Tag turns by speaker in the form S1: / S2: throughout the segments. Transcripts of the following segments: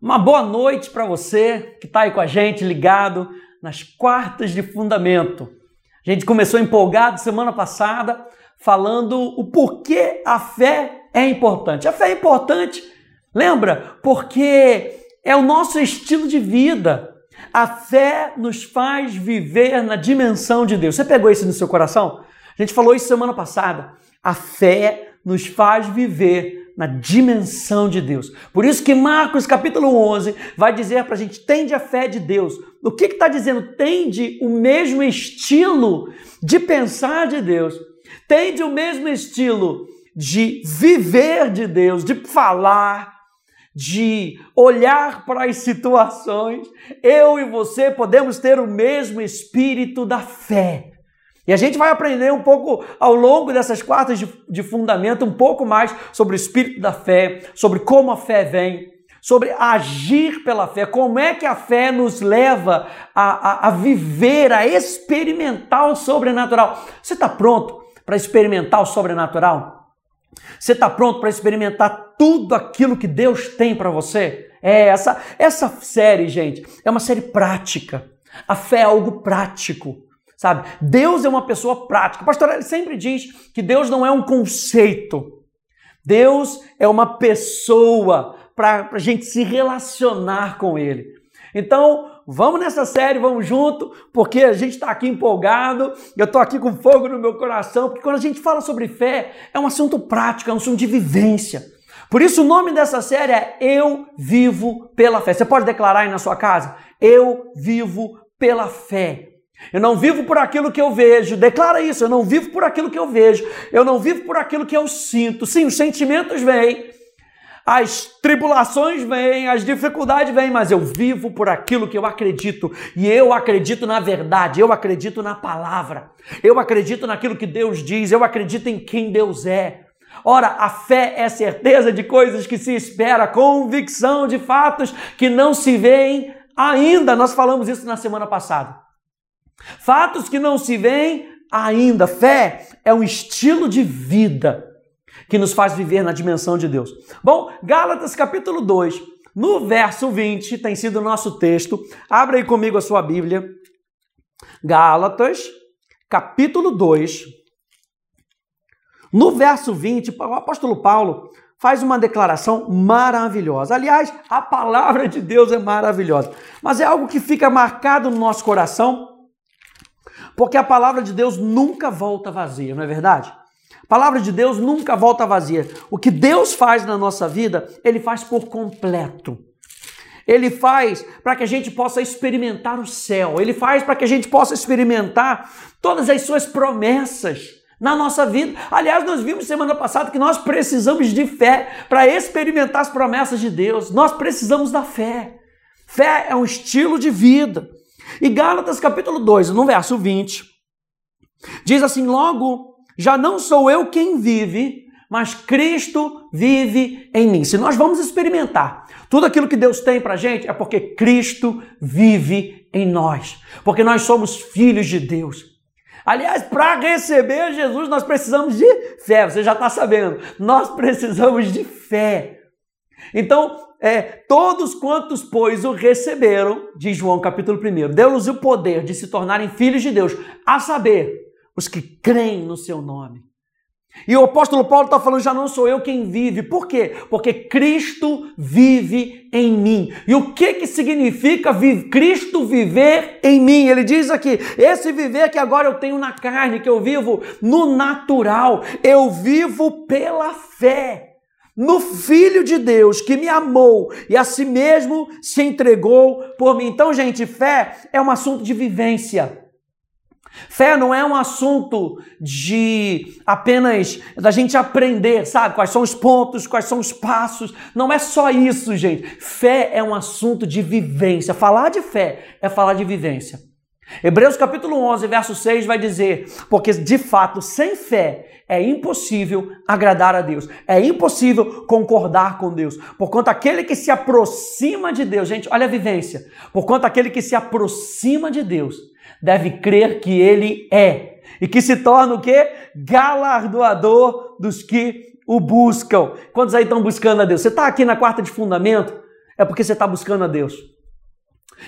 S1: Uma boa noite para você que está aí com a gente, ligado nas quartas de fundamento. A gente começou empolgado semana passada falando o porquê a fé é importante. A fé é importante, lembra? Porque é o nosso estilo de vida. A fé nos faz viver na dimensão de Deus. Você pegou isso no seu coração? A gente falou isso semana passada. A fé nos faz viver na dimensão de Deus. Por isso que Marcos capítulo 11 vai dizer para a gente, tende a fé de Deus. O que está dizendo? Tende o mesmo estilo de pensar de Deus. Tende o mesmo estilo de viver de Deus, de falar, de olhar para as situações. Eu e você podemos ter o mesmo espírito da fé. E a gente vai aprender um pouco ao longo dessas quartas de, de, fundamento, um pouco mais sobre o espírito da fé, sobre como a fé vem, sobre agir pela fé, como é que a fé nos leva a, a, a viver, a experimentar o sobrenatural. Você está pronto para experimentar o sobrenatural? Você está pronto para experimentar tudo aquilo que Deus tem para você? É essa essa série, gente, é uma série prática. A fé é algo prático sabe? Deus é uma pessoa prática. O pastor ele sempre diz que Deus não é um conceito. Deus é uma pessoa para a gente se relacionar com Ele. Então, vamos nessa série, vamos junto, porque a gente está aqui empolgado, eu estou aqui com fogo no meu coração, porque quando a gente fala sobre fé, é um assunto prático, é um assunto de vivência. Por isso o nome dessa série é Eu Vivo pela Fé. Você pode declarar aí na sua casa? Eu vivo pela fé. Eu não vivo por aquilo que eu vejo. Declara isso. Eu não vivo por aquilo que eu vejo. Eu não vivo por aquilo que eu sinto. Sim, os sentimentos vêm, as tribulações vêm, as dificuldades vêm, mas eu vivo por aquilo que eu acredito. E eu acredito na verdade. Eu acredito na palavra. Eu acredito naquilo que Deus diz. Eu acredito em quem Deus é. Ora, a fé é certeza de coisas que se espera, convicção de fatos que não se veem ainda. Nós falamos isso na semana passada. Fatos que não se veem ainda. Fé é um estilo de vida que nos faz viver na dimensão de Deus. Bom, Gálatas capítulo 2, no verso 20, tem sido o nosso texto. Abra aí comigo a sua Bíblia. Gálatas, capítulo 2. No verso 20, o apóstolo Paulo faz uma declaração maravilhosa. Aliás, a palavra de Deus é maravilhosa, mas é algo que fica marcado no nosso coração porque a palavra de Deus nunca volta vazia, não é verdade? A palavra de Deus nunca volta vazia. O que Deus faz na nossa vida, ele faz por completo. Ele faz para que a gente possa experimentar o céu. Ele faz para que a gente possa experimentar todas as suas promessas na nossa vida. Aliás, nós vimos semana passada que nós precisamos de fé para experimentar as promessas de Deus. Nós precisamos da fé. Fé é um estilo de vida. E Gálatas capítulo 2, no verso 20, diz assim: Logo, já não sou eu quem vive, mas Cristo vive em mim. Se nós vamos experimentar tudo aquilo que Deus tem para gente, é porque Cristo vive em nós, porque nós somos filhos de Deus. Aliás, para receber Jesus, nós precisamos de fé, você já está sabendo, nós precisamos de fé. Então, é, todos quantos, pois, o receberam, diz João capítulo 1, deu-lhes o poder de se tornarem filhos de Deus, a saber, os que creem no seu nome. E o apóstolo Paulo está falando, já não sou eu quem vive. Por quê? Porque Cristo vive em mim. E o que, que significa vi Cristo viver em mim? Ele diz aqui, esse viver que agora eu tenho na carne, que eu vivo no natural, eu vivo pela fé no Filho de Deus que me amou e a si mesmo se entregou por mim. Então, gente, fé é um assunto de vivência. Fé não é um assunto de apenas da gente aprender, sabe? Quais são os pontos, quais são os passos. Não é só isso, gente. Fé é um assunto de vivência. Falar de fé é falar de vivência. Hebreus capítulo 11, verso 6 vai dizer: Porque de fato, sem fé é impossível agradar a Deus, é impossível concordar com Deus. Porquanto aquele que se aproxima de Deus, gente, olha a vivência. Porquanto aquele que se aproxima de Deus deve crer que Ele é e que se torna o quê? Galardoador dos que o buscam. Quantos aí estão buscando a Deus? Você está aqui na quarta de fundamento? é porque você está buscando a Deus.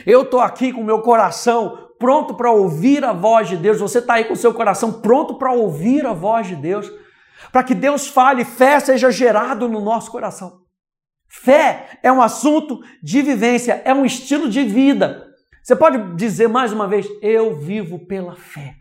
S1: Eu estou aqui com meu coração pronto para ouvir a voz de Deus. Você está aí com o seu coração pronto para ouvir a voz de Deus. Para que Deus fale, fé seja gerado no nosso coração. Fé é um assunto de vivência, é um estilo de vida. Você pode dizer mais uma vez: Eu vivo pela fé.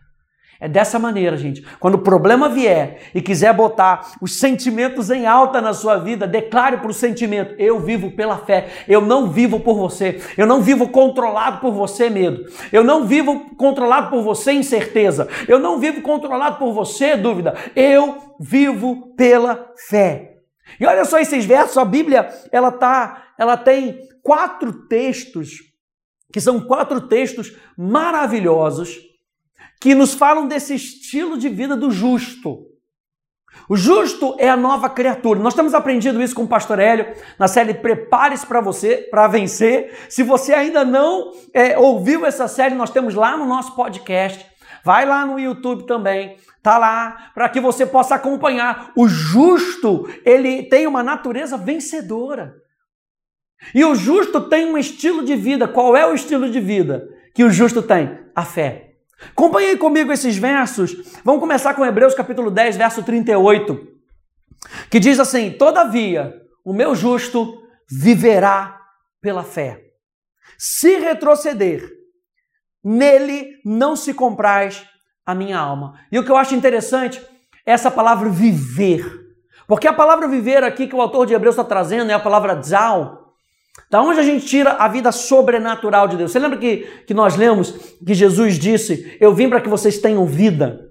S1: É dessa maneira, gente. Quando o problema vier e quiser botar os sentimentos em alta na sua vida, declare para o sentimento: Eu vivo pela fé. Eu não vivo por você. Eu não vivo controlado por você, medo. Eu não vivo controlado por você, incerteza. Eu não vivo controlado por você, dúvida. Eu vivo pela fé. E olha só esses versos, a Bíblia, ela tá, ela tem quatro textos que são quatro textos maravilhosos que nos falam desse estilo de vida do justo. O justo é a nova criatura. Nós temos aprendido isso com o pastor Hélio na série Prepare-se para você, para vencer. Se você ainda não é, ouviu essa série, nós temos lá no nosso podcast. Vai lá no YouTube também, tá lá, para que você possa acompanhar. O justo, ele tem uma natureza vencedora. E o justo tem um estilo de vida. Qual é o estilo de vida que o justo tem? A fé. Acompanhe comigo esses versos. Vamos começar com Hebreus capítulo 10, verso 38, que diz assim: Todavia, o meu justo viverá pela fé. Se retroceder, nele não se compraz a minha alma. E o que eu acho interessante é essa palavra viver. Porque a palavra viver aqui que o autor de Hebreus está trazendo é a palavra zal, da onde a gente tira a vida sobrenatural de Deus? Você lembra que, que nós lemos que Jesus disse: Eu vim para que vocês tenham vida?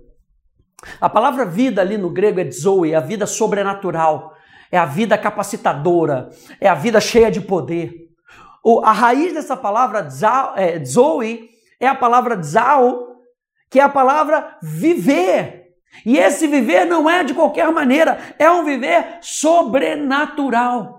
S1: A palavra vida ali no grego é zoe, é a vida sobrenatural, é a vida capacitadora, é a vida cheia de poder. O, a raiz dessa palavra é, zoe é a palavra zao, que é a palavra viver. E esse viver não é de qualquer maneira, é um viver sobrenatural.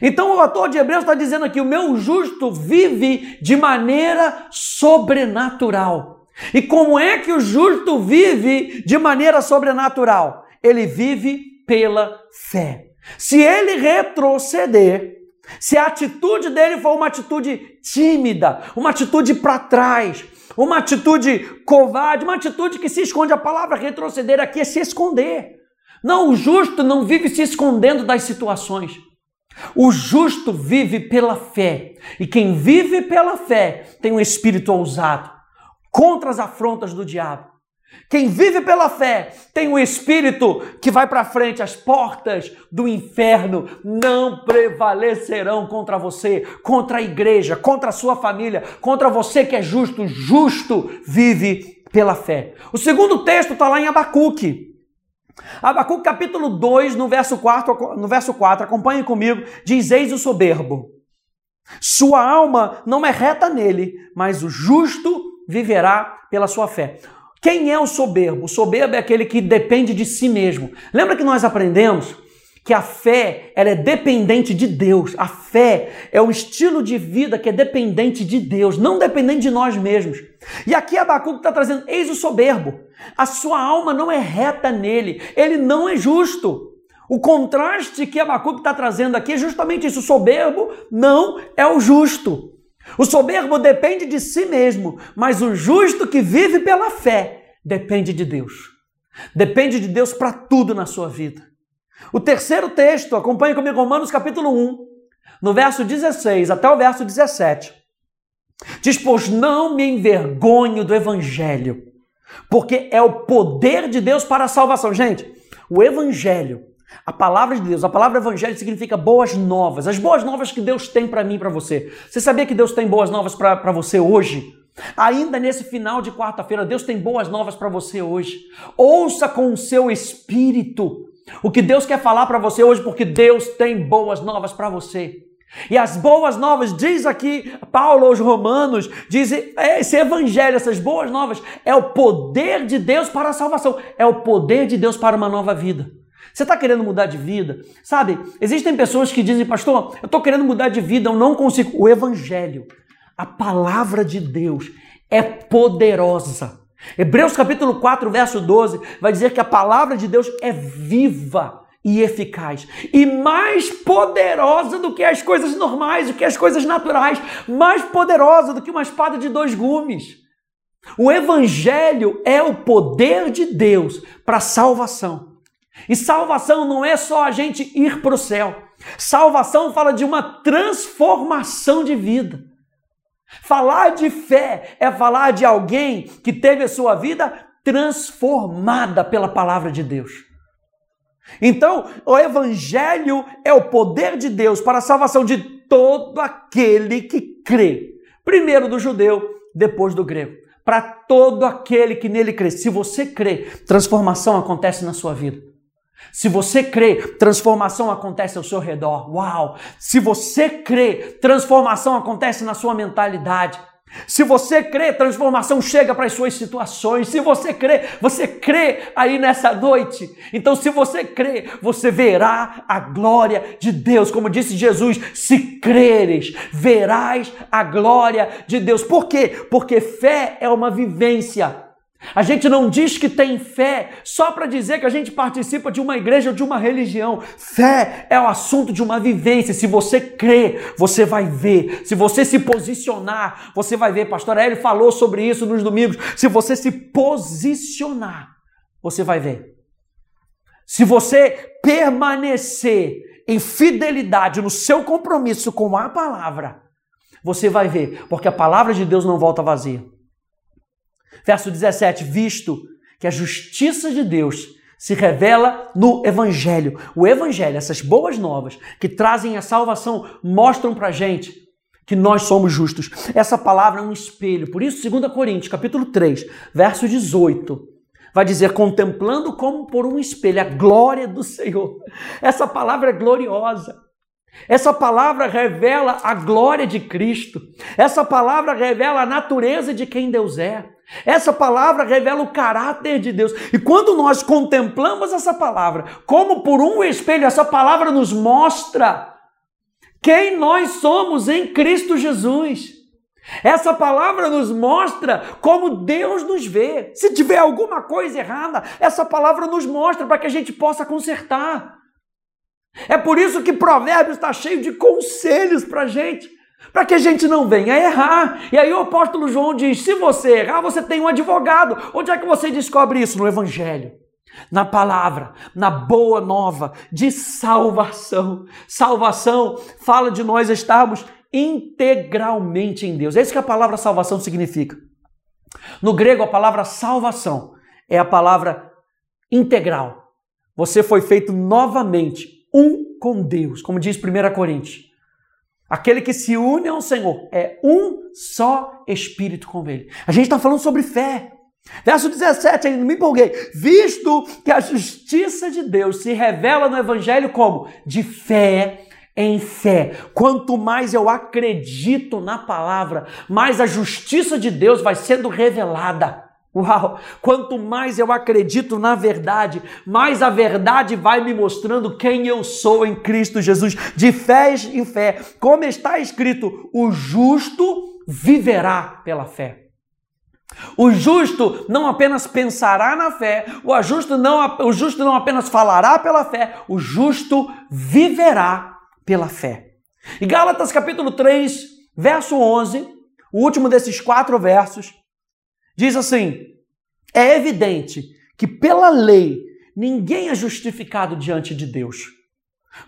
S1: Então o autor de Hebreus está dizendo aqui: o meu justo vive de maneira sobrenatural. E como é que o justo vive de maneira sobrenatural? Ele vive pela fé. Se ele retroceder, se a atitude dele for uma atitude tímida, uma atitude para trás, uma atitude covarde, uma atitude que se esconde, a palavra retroceder aqui é se esconder. Não, o justo não vive se escondendo das situações. O justo vive pela fé, e quem vive pela fé tem um espírito ousado contra as afrontas do diabo. Quem vive pela fé tem um espírito que vai para frente, as portas do inferno não prevalecerão contra você, contra a igreja, contra a sua família, contra você que é justo. Justo vive pela fé. O segundo texto está lá em Abacuque. Abacuque capítulo 2, no verso 4, no verso 4, acompanhe comigo, diz: Eis o soberbo. Sua alma não é reta nele, mas o justo viverá pela sua fé. Quem é o soberbo? O soberbo é aquele que depende de si mesmo. Lembra que nós aprendemos que a fé ela é dependente de Deus. A fé é um estilo de vida que é dependente de Deus, não dependente de nós mesmos. E aqui Abacuque está trazendo, eis o soberbo. A sua alma não é reta nele, ele não é justo. O contraste que Abacuque está trazendo aqui é justamente isso. O soberbo não é o justo. O soberbo depende de si mesmo, mas o justo que vive pela fé depende de Deus. Depende de Deus para tudo na sua vida. O terceiro texto, acompanhe comigo Romanos capítulo 1, no verso 16 até o verso 17. Diz: Pois não me envergonho do evangelho, porque é o poder de Deus para a salvação. Gente, o evangelho, a palavra de Deus, a palavra evangelho significa boas novas, as boas novas que Deus tem para mim e para você. Você sabia que Deus tem boas novas para você hoje? Ainda nesse final de quarta-feira, Deus tem boas novas para você hoje. Ouça com o seu espírito o que Deus quer falar para você hoje, porque Deus tem boas novas para você. E as boas novas, diz aqui Paulo aos Romanos, diz é, esse evangelho, essas boas novas, é o poder de Deus para a salvação, é o poder de Deus para uma nova vida. Você está querendo mudar de vida? Sabe, existem pessoas que dizem, pastor, eu estou querendo mudar de vida, eu não consigo. O evangelho, a palavra de Deus, é poderosa Hebreus capítulo 4, verso 12, vai dizer que a palavra de Deus é viva e eficaz e mais poderosa do que as coisas normais, do que as coisas naturais, mais poderosa do que uma espada de dois gumes. O evangelho é o poder de Deus para salvação. E salvação não é só a gente ir para o céu. Salvação fala de uma transformação de vida. Falar de fé é falar de alguém que teve a sua vida transformada pela palavra de Deus. Então, o Evangelho é o poder de Deus para a salvação de todo aquele que crê. Primeiro do judeu, depois do grego. Para todo aquele que nele crê. Se você crê, transformação acontece na sua vida. Se você crê, transformação acontece ao seu redor. Uau! Se você crê, transformação acontece na sua mentalidade. Se você crê, transformação chega para as suas situações. Se você crê, você crê aí nessa noite. Então, se você crê, você verá a glória de Deus. Como disse Jesus, se creres, verás a glória de Deus. Por quê? Porque fé é uma vivência. A gente não diz que tem fé só para dizer que a gente participa de uma igreja ou de uma religião. Fé é o assunto de uma vivência. Se você crê, você vai ver. Se você se posicionar, você vai ver. Pastor Hélio falou sobre isso nos domingos. Se você se posicionar, você vai ver. Se você permanecer em fidelidade no seu compromisso com a palavra, você vai ver, porque a palavra de Deus não volta vazia. Verso 17: Visto que a justiça de Deus se revela no Evangelho. O Evangelho, essas boas novas que trazem a salvação, mostram para gente que nós somos justos. Essa palavra é um espelho. Por isso, 2 Coríntios, capítulo 3, verso 18, vai dizer: contemplando como por um espelho a glória do Senhor. Essa palavra é gloriosa. Essa palavra revela a glória de Cristo. Essa palavra revela a natureza de quem Deus é. Essa palavra revela o caráter de Deus. E quando nós contemplamos essa palavra, como por um espelho, essa palavra nos mostra quem nós somos em Cristo Jesus. Essa palavra nos mostra como Deus nos vê. Se tiver alguma coisa errada, essa palavra nos mostra para que a gente possa consertar. É por isso que Provérbios está cheio de conselhos para a gente, para que a gente não venha errar. E aí o apóstolo João diz: se você errar, você tem um advogado. Onde é que você descobre isso? No Evangelho. Na palavra, na boa nova de salvação. Salvação fala de nós estarmos integralmente em Deus. É isso que a palavra salvação significa. No grego, a palavra salvação é a palavra integral. Você foi feito novamente um com Deus, como diz 1 Coríntios. Aquele que se une ao Senhor é um só espírito com Ele. A gente está falando sobre fé. Verso 17, ainda me empolguei. Visto que a justiça de Deus se revela no Evangelho como de fé em fé. Quanto mais eu acredito na palavra, mais a justiça de Deus vai sendo revelada. Uau! Quanto mais eu acredito na verdade, mais a verdade vai me mostrando quem eu sou em Cristo Jesus, de fé em fé. Como está escrito, o justo viverá pela fé. O justo não apenas pensará na fé, o justo não, o justo não apenas falará pela fé, o justo viverá pela fé. E Gálatas capítulo 3, verso 11, o último desses quatro versos, Diz assim: é evidente que pela lei ninguém é justificado diante de Deus,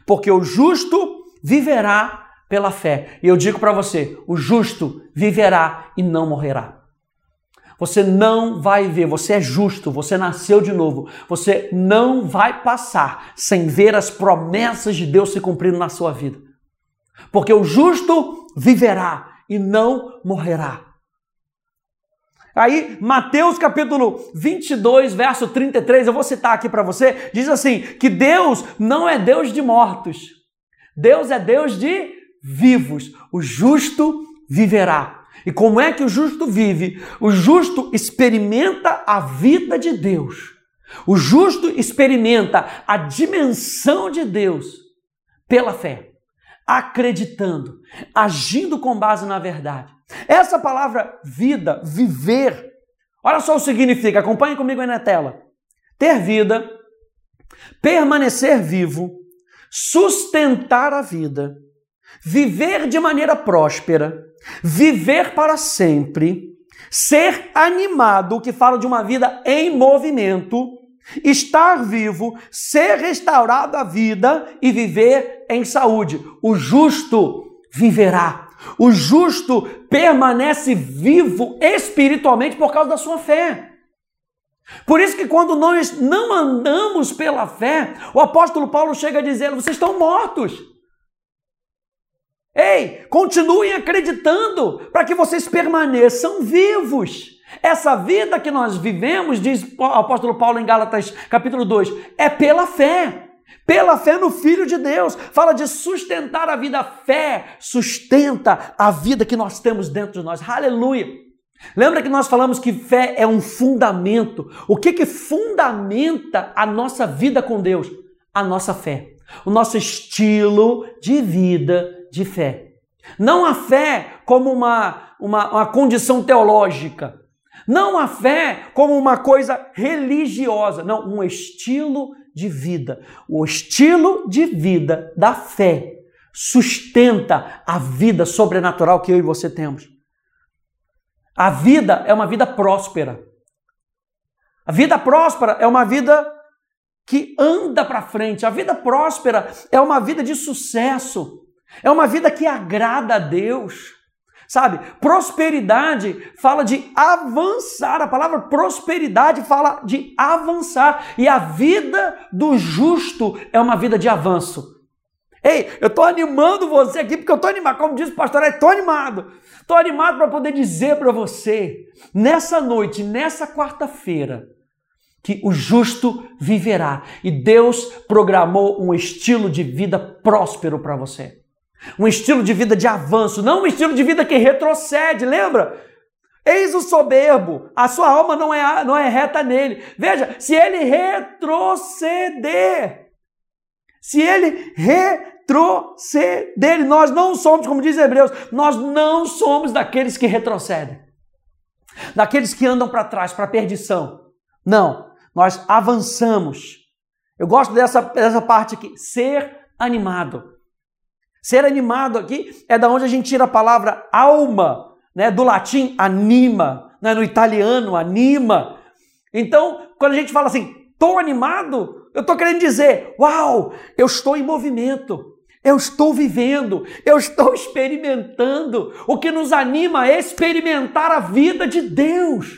S1: porque o justo viverá pela fé. E eu digo para você: o justo viverá e não morrerá. Você não vai ver, você é justo, você nasceu de novo. Você não vai passar sem ver as promessas de Deus se cumprindo na sua vida. Porque o justo viverá e não morrerá. Aí, Mateus capítulo 22, verso 33, eu vou citar aqui para você, diz assim: que Deus não é Deus de mortos, Deus é Deus de vivos. O justo viverá. E como é que o justo vive? O justo experimenta a vida de Deus. O justo experimenta a dimensão de Deus pela fé, acreditando, agindo com base na verdade. Essa palavra vida, viver, olha só o que significa, acompanhe comigo aí na tela. Ter vida permanecer vivo, sustentar a vida, viver de maneira próspera, viver para sempre, ser animado, que fala de uma vida em movimento, estar vivo, ser restaurado à vida e viver em saúde. O justo viverá. O justo permanece vivo espiritualmente por causa da sua fé. Por isso que quando nós não andamos pela fé, o apóstolo Paulo chega dizer: vocês estão mortos. Ei, continuem acreditando para que vocês permaneçam vivos. Essa vida que nós vivemos, diz o apóstolo Paulo em Gálatas capítulo 2, é pela fé. Pela fé no Filho de Deus. Fala de sustentar a vida. A fé sustenta a vida que nós temos dentro de nós. Aleluia. Lembra que nós falamos que fé é um fundamento? O que que fundamenta a nossa vida com Deus? A nossa fé. O nosso estilo de vida de fé. Não a fé como uma, uma, uma condição teológica. Não a fé como uma coisa religiosa. Não, um estilo de vida. O estilo de vida da fé sustenta a vida sobrenatural que eu e você temos. A vida é uma vida próspera. A vida próspera é uma vida que anda para frente. A vida próspera é uma vida de sucesso. É uma vida que agrada a Deus. Sabe? Prosperidade fala de avançar. A palavra prosperidade fala de avançar. E a vida do justo é uma vida de avanço. Ei, eu estou animando você aqui porque eu estou animado. Como diz o pastor, estou animado. Estou animado para poder dizer para você, nessa noite, nessa quarta-feira, que o justo viverá. E Deus programou um estilo de vida próspero para você. Um estilo de vida de avanço, não um estilo de vida que retrocede, lembra? Eis o soberbo, a sua alma não é, não é reta nele. Veja, se ele retroceder, se ele retroceder, nós não somos, como diz Hebreus, nós não somos daqueles que retrocedem, daqueles que andam para trás, para a perdição. Não, nós avançamos. Eu gosto dessa, dessa parte aqui, ser animado. Ser animado aqui é da onde a gente tira a palavra alma, né? Do latim anima, né? no italiano anima. Então, quando a gente fala assim, estou animado, eu estou querendo dizer, uau, eu estou em movimento. Eu estou vivendo, eu estou experimentando. O que nos anima é experimentar a vida de Deus.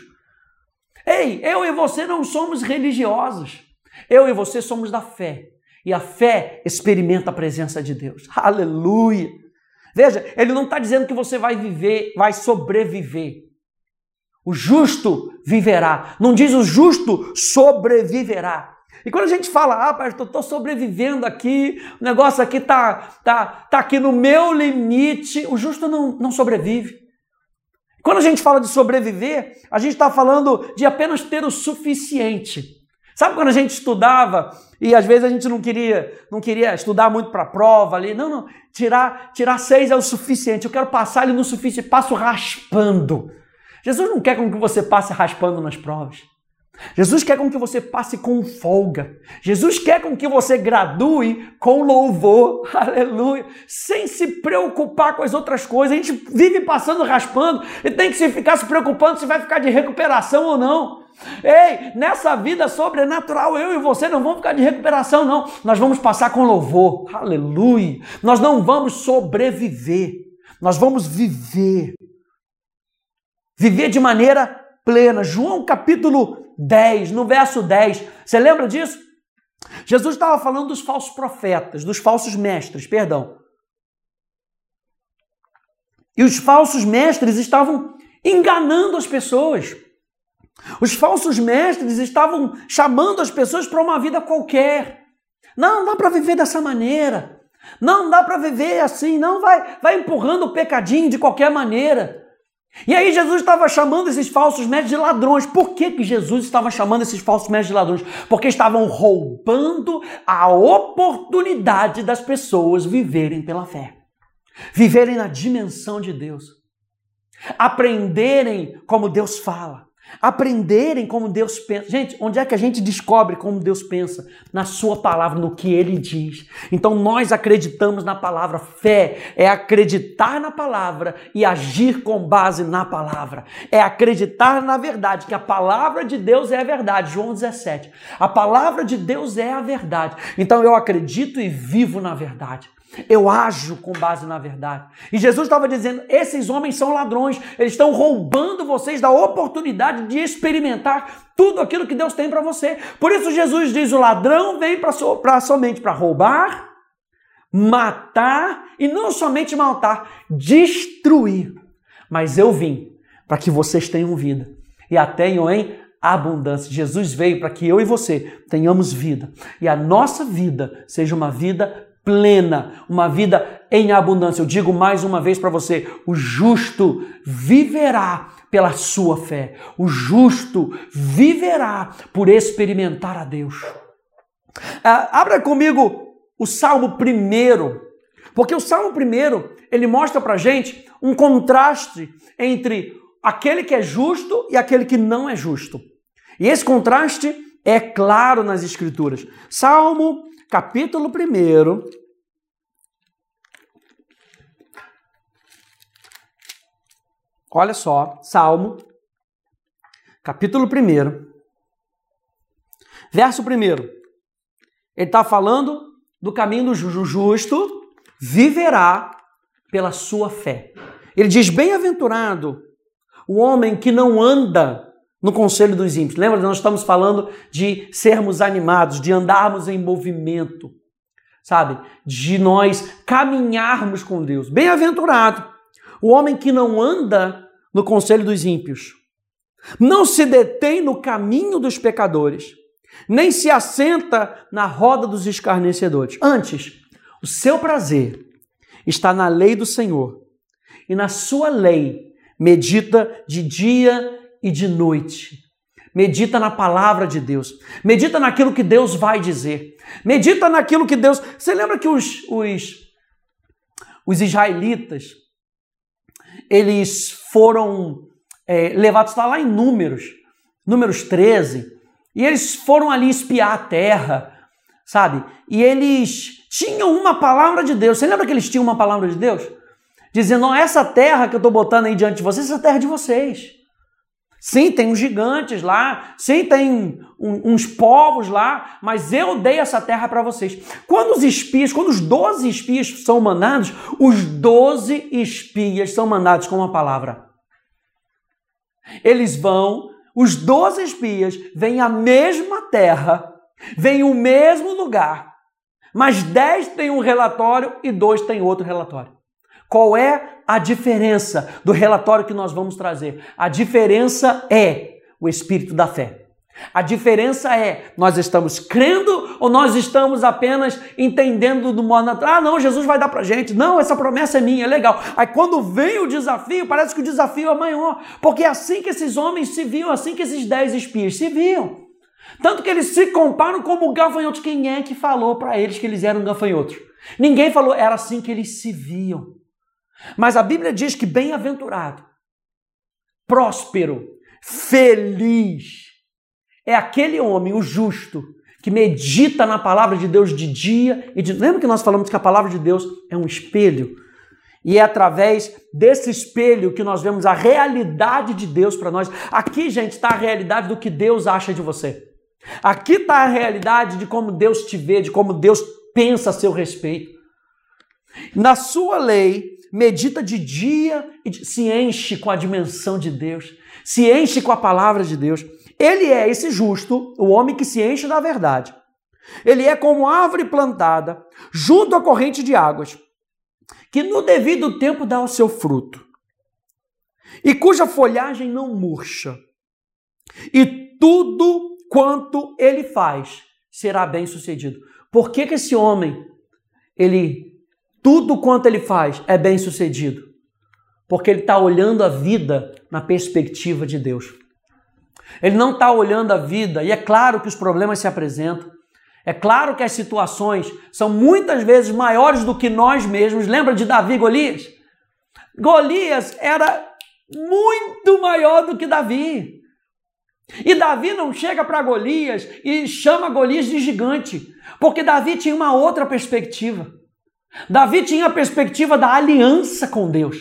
S1: Ei, eu e você não somos religiosos. Eu e você somos da fé. E a fé experimenta a presença de Deus. Aleluia! Veja, ele não está dizendo que você vai viver, vai sobreviver. O justo viverá. Não diz o justo sobreviverá. E quando a gente fala, ah, pastor, estou sobrevivendo aqui, o negócio aqui está tá, tá aqui no meu limite, o justo não, não sobrevive. Quando a gente fala de sobreviver, a gente está falando de apenas ter o suficiente. Sabe quando a gente estudava e às vezes a gente não queria, não queria estudar muito para a prova ali? Não, não. Tirar, tirar seis é o suficiente. Eu quero passar ali no suficiente. Passo raspando. Jesus não quer com que você passe raspando nas provas. Jesus quer com que você passe com folga. Jesus quer com que você gradue com louvor. Aleluia. Sem se preocupar com as outras coisas. A gente vive passando raspando e tem que se ficar se preocupando se vai ficar de recuperação ou não. Ei, nessa vida sobrenatural, eu e você não vamos ficar de recuperação, não. Nós vamos passar com louvor. Aleluia. Nós não vamos sobreviver. Nós vamos viver. Viver de maneira plena. João capítulo 10, no verso 10. Você lembra disso? Jesus estava falando dos falsos profetas, dos falsos mestres, perdão. E os falsos mestres estavam enganando as pessoas. Os falsos mestres estavam chamando as pessoas para uma vida qualquer. Não, dá para viver dessa maneira. Não dá para viver assim. Não vai, vai empurrando o pecadinho de qualquer maneira. E aí Jesus estava chamando esses falsos mestres de ladrões. Por que, que Jesus estava chamando esses falsos mestres de ladrões? Porque estavam roubando a oportunidade das pessoas viverem pela fé. Viverem na dimensão de Deus. Aprenderem como Deus fala aprenderem como Deus pensa. Gente, onde é que a gente descobre como Deus pensa? Na Sua palavra, no que Ele diz. Então nós acreditamos na palavra. Fé é acreditar na palavra e agir com base na palavra. É acreditar na verdade, que a palavra de Deus é a verdade. João 17. A palavra de Deus é a verdade. Então eu acredito e vivo na verdade. Eu ajo com base na verdade. E Jesus estava dizendo: esses homens são ladrões, eles estão roubando vocês da oportunidade de experimentar tudo aquilo que Deus tem para você. Por isso, Jesus diz: o ladrão vem para so, somente para roubar, matar e não somente matar, destruir. Mas eu vim para que vocês tenham vida e a tenham em abundância. Jesus veio para que eu e você tenhamos vida e a nossa vida seja uma vida plena, uma vida em abundância. Eu digo mais uma vez para você: o justo viverá pela sua fé, o justo viverá por experimentar a Deus. Ah, abra comigo o Salmo primeiro, porque o Salmo primeiro ele mostra para gente um contraste entre aquele que é justo e aquele que não é justo. E esse contraste é claro nas Escrituras. Salmo capítulo 1. Olha só, Salmo, capítulo 1, verso 1. Ele está falando do caminho do justo, viverá pela sua fé. Ele diz: Bem-aventurado o homem que não anda no conselho dos ímpios. Lembra, nós estamos falando de sermos animados, de andarmos em movimento, sabe? De nós caminharmos com Deus. Bem-aventurado o homem que não anda no conselho dos ímpios, não se detém no caminho dos pecadores, nem se assenta na roda dos escarnecedores. Antes, o seu prazer está na lei do Senhor, e na sua lei medita de dia e de noite. Medita na palavra de Deus. Medita naquilo que Deus vai dizer. Medita naquilo que Deus. Você lembra que os, os, os israelitas eles foram é, levados está lá em Números, Números 13, e eles foram ali espiar a terra, sabe? E eles tinham uma palavra de Deus. Você lembra que eles tinham uma palavra de Deus? Dizendo: essa terra que eu estou botando aí diante de vocês, essa terra é de vocês. Sim, tem uns gigantes lá, sim, tem um, uns povos lá, mas eu dei essa terra para vocês. Quando os espias, quando os doze espias são mandados, os doze espias são mandados com uma palavra. Eles vão, os doze espias vêm à mesma terra, vêm o mesmo lugar, mas dez têm um relatório e dois têm outro relatório. Qual é a diferença do relatório que nós vamos trazer? A diferença é o espírito da fé. A diferença é, nós estamos crendo ou nós estamos apenas entendendo do modo natural? Ah, não, Jesus vai dar pra gente. Não, essa promessa é minha, é legal. Aí quando vem o desafio, parece que o desafio é maior. Porque é assim que esses homens se viam, assim que esses dez espias se viam. Tanto que eles se comparam como gafanhotos. Quem é que falou para eles que eles eram gafanhotos? Ninguém falou, era assim que eles se viam. Mas a Bíblia diz que bem-aventurado, próspero, feliz é aquele homem, o justo, que medita na palavra de Deus de dia e de. Lembra que nós falamos que a palavra de Deus é um espelho? E é através desse espelho que nós vemos a realidade de Deus para nós. Aqui, gente, está a realidade do que Deus acha de você. Aqui está a realidade de como Deus te vê, de como Deus pensa a seu respeito. Na sua lei, medita de dia e se enche com a dimensão de Deus, se enche com a palavra de Deus. Ele é esse justo, o homem que se enche da verdade. Ele é como árvore plantada junto à corrente de águas, que no devido tempo dá o seu fruto, e cuja folhagem não murcha. E tudo quanto ele faz será bem sucedido. Por que, que esse homem ele tudo quanto ele faz é bem sucedido, porque ele está olhando a vida na perspectiva de Deus. Ele não está olhando a vida, e é claro que os problemas se apresentam, é claro que as situações são muitas vezes maiores do que nós mesmos. Lembra de Davi e Golias? Golias era muito maior do que Davi. E Davi não chega para Golias e chama Golias de gigante, porque Davi tinha uma outra perspectiva. Davi tinha a perspectiva da aliança com Deus.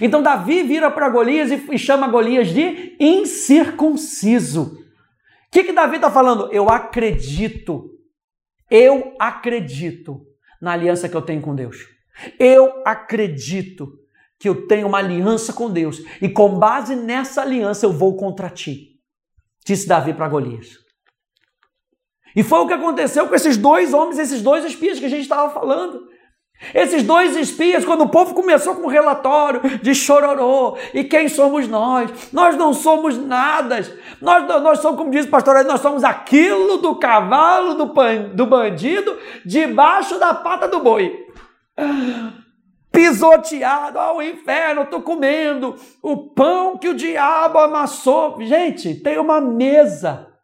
S1: Então Davi vira para Golias e chama Golias de incircunciso. O que, que Davi está falando? Eu acredito, eu acredito na aliança que eu tenho com Deus. Eu acredito que eu tenho uma aliança com Deus e com base nessa aliança eu vou contra ti, disse Davi para Golias. E foi o que aconteceu com esses dois homens, esses dois espias que a gente estava falando. Esses dois espias, quando o povo começou com o relatório de chororô, e quem somos nós? Nós não somos nada. Nós, nós somos, como diz o pastor, nós somos aquilo do cavalo, do, pan, do bandido, debaixo da pata do boi. Pisoteado ao inferno, estou comendo o pão que o diabo amassou. Gente, tem uma mesa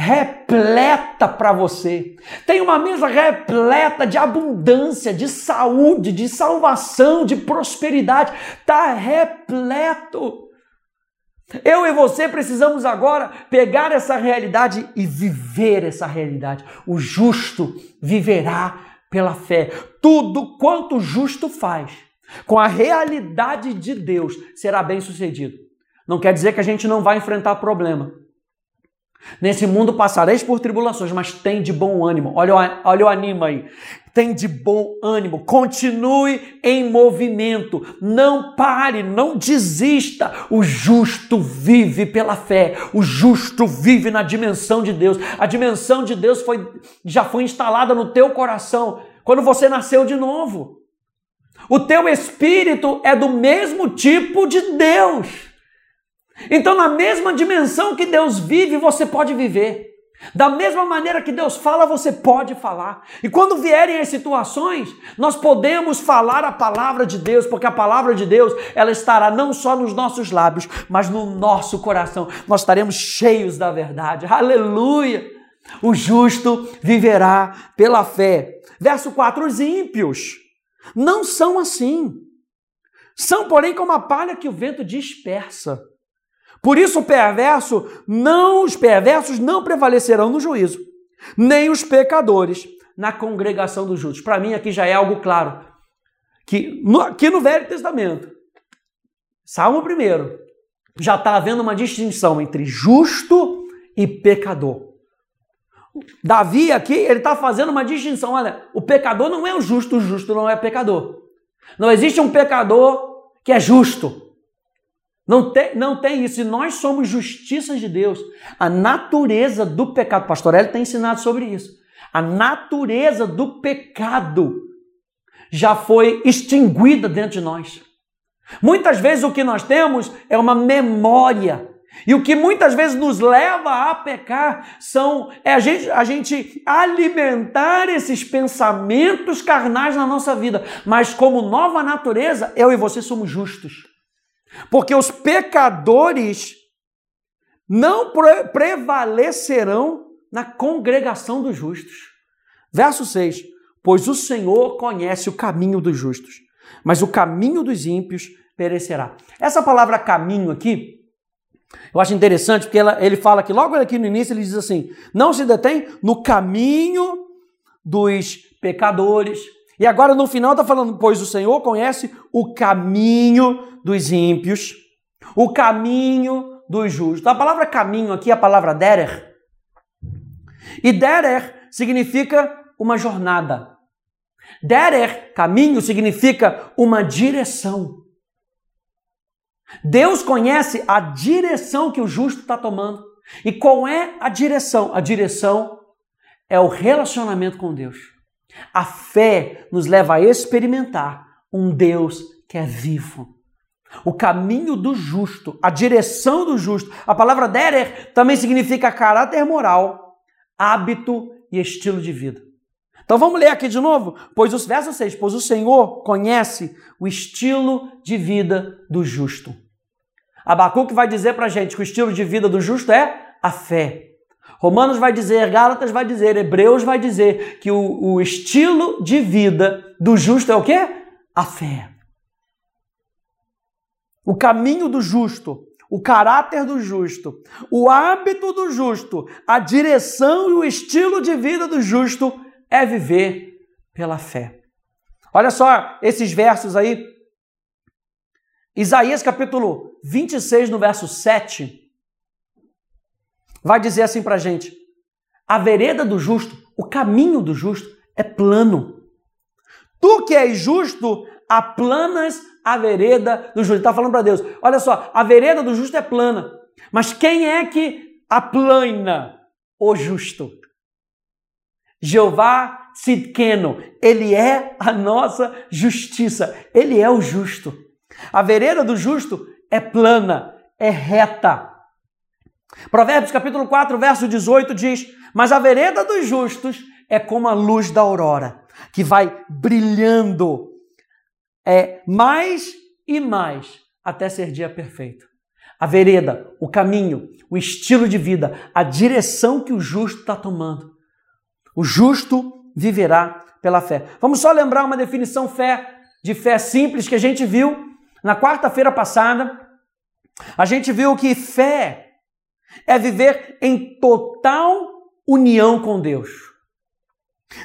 S1: repleta para você. Tem uma mesa repleta de abundância, de saúde, de salvação, de prosperidade. Tá repleto. Eu e você precisamos agora pegar essa realidade e viver essa realidade. O justo viverá pela fé. Tudo quanto o justo faz, com a realidade de Deus, será bem sucedido. Não quer dizer que a gente não vai enfrentar problema. Nesse mundo passareis por tribulações, mas tem de bom ânimo. Olha, olha o animo aí. Tem de bom ânimo. Continue em movimento. Não pare, não desista. O justo vive pela fé. O justo vive na dimensão de Deus. A dimensão de Deus foi, já foi instalada no teu coração quando você nasceu de novo. O teu espírito é do mesmo tipo de Deus. Então, na mesma dimensão que Deus vive, você pode viver. Da mesma maneira que Deus fala, você pode falar. E quando vierem as situações, nós podemos falar a palavra de Deus, porque a palavra de Deus, ela estará não só nos nossos lábios, mas no nosso coração. Nós estaremos cheios da verdade. Aleluia! O justo viverá pela fé. Verso 4: Os ímpios não são assim. São, porém, como a palha que o vento dispersa. Por isso o perverso não os perversos não prevalecerão no juízo, nem os pecadores na congregação dos justos. Para mim aqui já é algo claro que no, aqui no Velho Testamento, Salmo primeiro, já está havendo uma distinção entre justo e pecador. Davi aqui, ele está fazendo uma distinção. Olha, o pecador não é o justo, o justo não é pecador. Não existe um pecador que é justo. Não tem, não tem isso. E nós somos justiça de Deus. A natureza do pecado, pastor Hélio tem ensinado sobre isso. A natureza do pecado já foi extinguida dentro de nós. Muitas vezes o que nós temos é uma memória. E o que muitas vezes nos leva a pecar são é a gente, a gente alimentar esses pensamentos carnais na nossa vida. Mas como nova natureza, eu e você somos justos. Porque os pecadores não prevalecerão na congregação dos justos. Verso 6: Pois o Senhor conhece o caminho dos justos, mas o caminho dos ímpios perecerá. Essa palavra caminho aqui, eu acho interessante porque ela, ele fala que logo aqui no início ele diz assim: não se detém no caminho dos pecadores, e agora no final está falando, pois o Senhor conhece o caminho dos ímpios, o caminho dos justos. A palavra caminho aqui é a palavra derer. E derer significa uma jornada. Derer, caminho, significa uma direção. Deus conhece a direção que o justo está tomando. E qual é a direção? A direção é o relacionamento com Deus. A fé nos leva a experimentar um Deus que é vivo. O caminho do justo, a direção do justo. A palavra derer também significa caráter moral, hábito e estilo de vida. Então vamos ler aqui de novo? Pois os versos 6, pois o Senhor conhece o estilo de vida do justo. Abacuque vai dizer para a gente que o estilo de vida do justo é a fé. Romanos vai dizer, Gálatas vai dizer, Hebreus vai dizer que o, o estilo de vida do justo é o quê? A fé. O caminho do justo, o caráter do justo, o hábito do justo, a direção e o estilo de vida do justo é viver pela fé. Olha só esses versos aí. Isaías capítulo 26, no verso 7, vai dizer assim para gente: a vereda do justo, o caminho do justo é plano. Tu que és justo, aplanas a vereda do justo. Está falando para Deus: olha só, a vereda do justo é plana. Mas quem é que aplana o justo? Jeová Sidkeno, ele é a nossa justiça, ele é o justo. A vereda do justo é plana, é reta. Provérbios capítulo 4, verso 18 diz: Mas a vereda dos justos é como a luz da aurora, que vai brilhando é, mais e mais até ser dia perfeito. A vereda, o caminho, o estilo de vida, a direção que o justo está tomando. O justo viverá pela fé. Vamos só lembrar uma definição fé, de fé simples que a gente viu na quarta-feira passada. A gente viu que fé é viver em total união com Deus,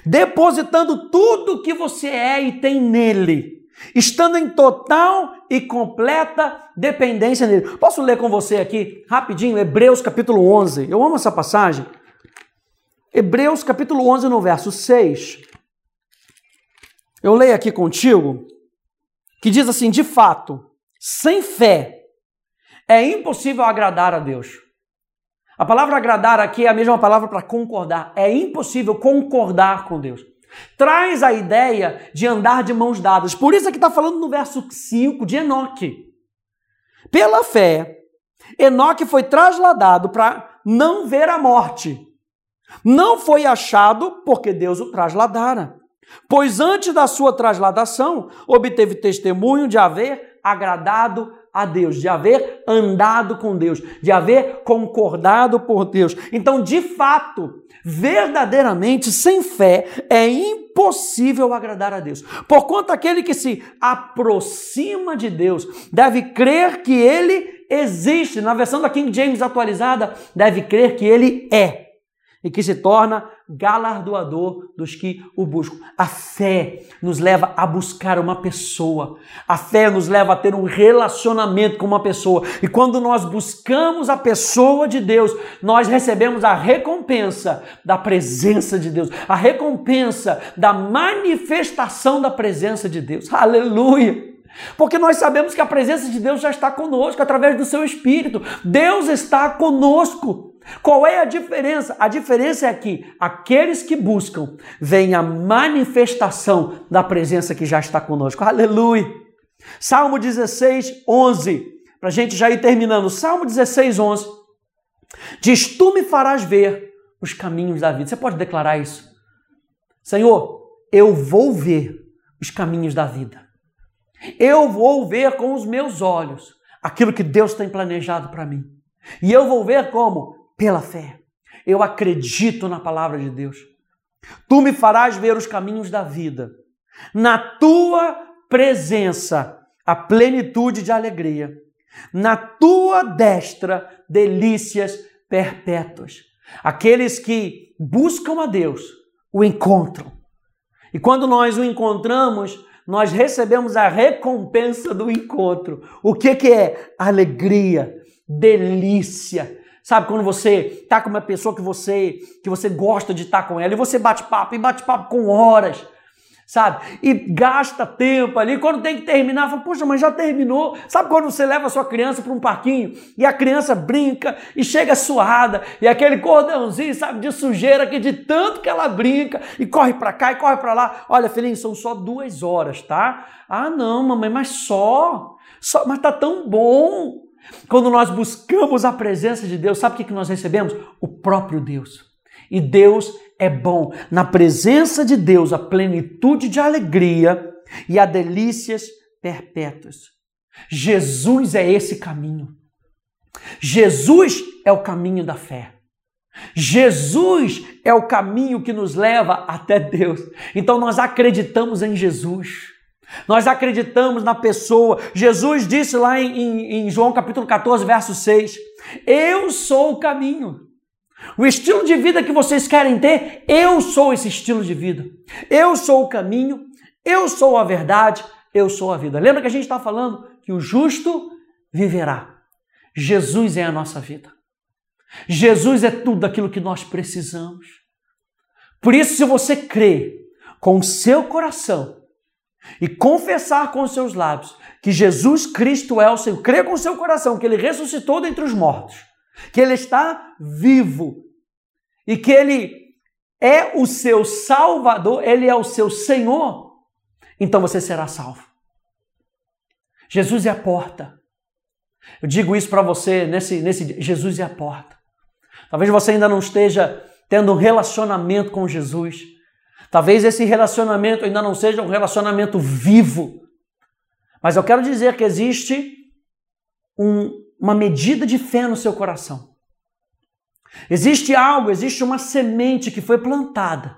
S1: depositando tudo que você é e tem nele, estando em total e completa dependência nele. Posso ler com você aqui rapidinho Hebreus capítulo 11. Eu amo essa passagem. Hebreus capítulo 11 no verso 6. Eu leio aqui contigo que diz assim: "De fato, sem fé é impossível agradar a Deus." A palavra agradar aqui é a mesma palavra para concordar. É impossível concordar com Deus. Traz a ideia de andar de mãos dadas. Por isso é que está falando no verso 5 de Enoque. Pela fé, Enoque foi trasladado para não ver a morte. Não foi achado porque Deus o trasladara. Pois antes da sua trasladação, obteve testemunho de haver agradado a Deus, de haver andado com Deus, de haver concordado por Deus. Então, de fato, verdadeiramente, sem fé, é impossível agradar a Deus. Porquanto aquele que se aproxima de Deus deve crer que ele existe. Na versão da King James atualizada, deve crer que ele é e que se torna galardoador dos que o buscam. A fé nos leva a buscar uma pessoa. A fé nos leva a ter um relacionamento com uma pessoa. E quando nós buscamos a pessoa de Deus, nós recebemos a recompensa da presença de Deus, a recompensa da manifestação da presença de Deus. Aleluia! Porque nós sabemos que a presença de Deus já está conosco através do seu Espírito. Deus está conosco. Qual é a diferença? A diferença é que aqueles que buscam veem a manifestação da presença que já está conosco. Aleluia! Salmo 16, 11. Para a gente já ir terminando. Salmo 16, 11. Diz: Tu me farás ver os caminhos da vida. Você pode declarar isso? Senhor, eu vou ver os caminhos da vida. Eu vou ver com os meus olhos aquilo que Deus tem planejado para mim. E eu vou ver como? Pela fé. Eu acredito na palavra de Deus. Tu me farás ver os caminhos da vida. Na tua presença, a plenitude de alegria. Na tua destra, delícias perpétuas. Aqueles que buscam a Deus o encontram. E quando nós o encontramos, nós recebemos a recompensa do encontro. O que, que é? Alegria, delícia, Sabe quando você tá com uma pessoa que você que você gosta de estar tá com ela e você bate papo e bate papo com horas, sabe? E gasta tempo ali. Quando tem que terminar, fala, poxa, mas já terminou. Sabe quando você leva a sua criança para um parquinho e a criança brinca e chega suada e aquele cordãozinho, sabe, de sujeira que de tanto que ela brinca e corre para cá e corre para lá. Olha, filhinho, são só duas horas, tá? Ah, não, mamãe, mas só. Só, mas tá tão bom. Quando nós buscamos a presença de Deus, sabe o que nós recebemos? O próprio Deus. E Deus é bom. Na presença de Deus, a plenitude de alegria e a delícias perpétuas. Jesus é esse caminho. Jesus é o caminho da fé. Jesus é o caminho que nos leva até Deus. Então nós acreditamos em Jesus. Nós acreditamos na pessoa. Jesus disse lá em, em, em, João capítulo 14, verso 6: Eu sou o caminho. O estilo de vida que vocês querem ter, eu sou esse estilo de vida. Eu sou o caminho, eu sou a verdade, eu sou a vida. Lembra que a gente está falando que o justo viverá. Jesus é a nossa vida. Jesus é tudo aquilo que nós precisamos. Por isso, se você crê com o seu coração e confessar com os seus lábios que Jesus Cristo é o Senhor, crê com o seu coração que ele ressuscitou dentre os mortos, que ele está vivo e que ele é o seu Salvador, ele é o seu Senhor, então você será salvo. Jesus é a porta. Eu digo isso para você nesse, nesse Jesus é a porta. Talvez você ainda não esteja tendo um relacionamento com Jesus. Talvez esse relacionamento ainda não seja um relacionamento vivo. Mas eu quero dizer que existe um, uma medida de fé no seu coração. Existe algo, existe uma semente que foi plantada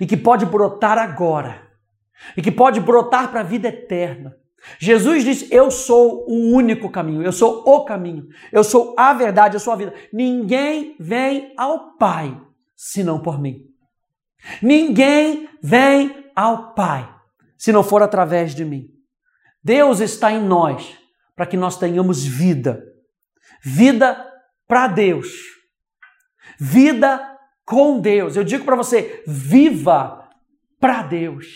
S1: e que pode brotar agora e que pode brotar para a vida eterna. Jesus disse: Eu sou o único caminho, eu sou o caminho, eu sou a verdade, eu sou a vida. Ninguém vem ao Pai senão por mim. Ninguém vem ao Pai se não for através de mim. Deus está em nós para que nós tenhamos vida. Vida para Deus. Vida com Deus. Eu digo para você: viva para Deus.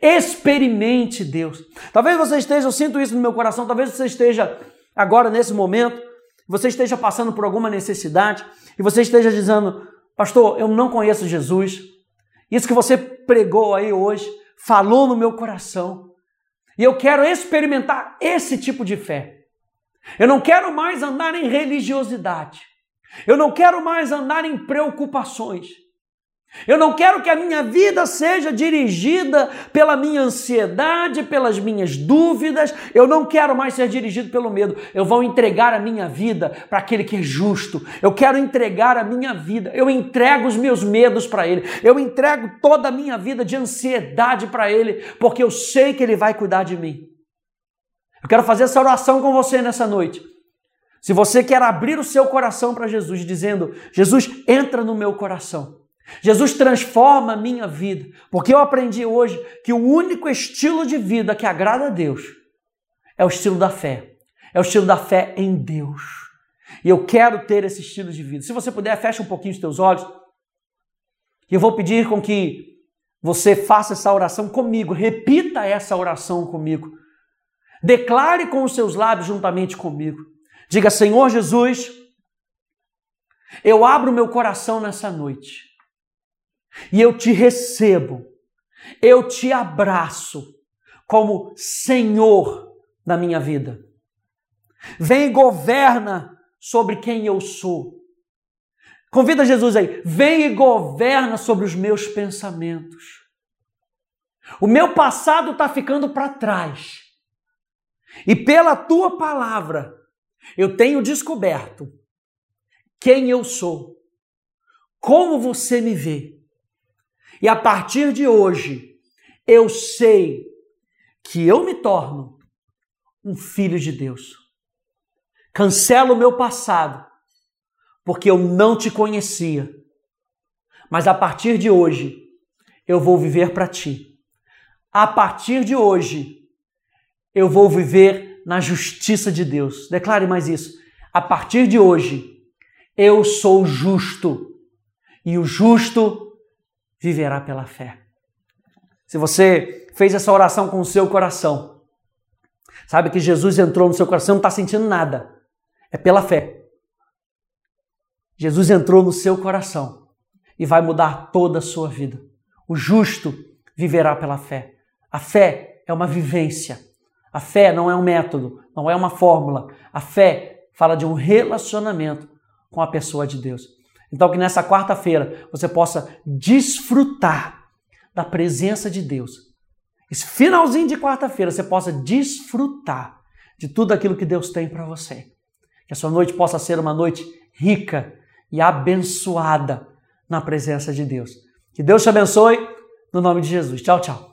S1: Experimente Deus. Talvez você esteja, eu sinto isso no meu coração, talvez você esteja agora nesse momento, você esteja passando por alguma necessidade e você esteja dizendo, pastor, eu não conheço Jesus. Isso que você pregou aí hoje falou no meu coração. E eu quero experimentar esse tipo de fé. Eu não quero mais andar em religiosidade. Eu não quero mais andar em preocupações. Eu não quero que a minha vida seja dirigida pela minha ansiedade, pelas minhas dúvidas. Eu não quero mais ser dirigido pelo medo. Eu vou entregar a minha vida para aquele que é justo. Eu quero entregar a minha vida. Eu entrego os meus medos para ele. Eu entrego toda a minha vida de ansiedade para ele, porque eu sei que ele vai cuidar de mim. Eu quero fazer essa oração com você nessa noite. Se você quer abrir o seu coração para Jesus, dizendo: Jesus, entra no meu coração. Jesus transforma a minha vida, porque eu aprendi hoje que o único estilo de vida que agrada a Deus é o estilo da fé. É o estilo da fé em Deus. E eu quero ter esse estilo de vida. Se você puder, feche um pouquinho os teus olhos. E eu vou pedir com que você faça essa oração comigo, repita essa oração comigo. Declare com os seus lábios juntamente comigo. Diga: Senhor Jesus, eu abro meu coração nessa noite e eu te recebo, eu te abraço como Senhor da minha vida. Vem e governa sobre quem eu sou. Convida Jesus aí, vem e governa sobre os meus pensamentos. O meu passado está ficando para trás. E pela tua palavra, eu tenho descoberto quem eu sou, como você me vê e a partir de hoje, eu sei que eu me torno um filho de Deus. Cancelo o meu passado, porque eu não te conhecia. Mas a partir de hoje, eu vou viver para ti. A partir de hoje, eu vou viver na justiça de Deus. Declare mais isso. A partir de hoje, eu sou justo. E o justo viverá pela fé. Se você fez essa oração com o seu coração, sabe que Jesus entrou no seu coração, não está sentindo nada. É pela fé. Jesus entrou no seu coração e vai mudar toda a sua vida. O justo viverá pela fé. A fé é uma vivência. A fé não é um método, não é uma fórmula. A fé fala de um relacionamento com a pessoa de Deus. Então, que nessa quarta-feira você possa desfrutar da presença de Deus. Esse finalzinho de quarta-feira você possa desfrutar de tudo aquilo que Deus tem para você. Que a sua noite possa ser uma noite rica e abençoada na presença de Deus. Que Deus te abençoe no nome de Jesus. Tchau, tchau.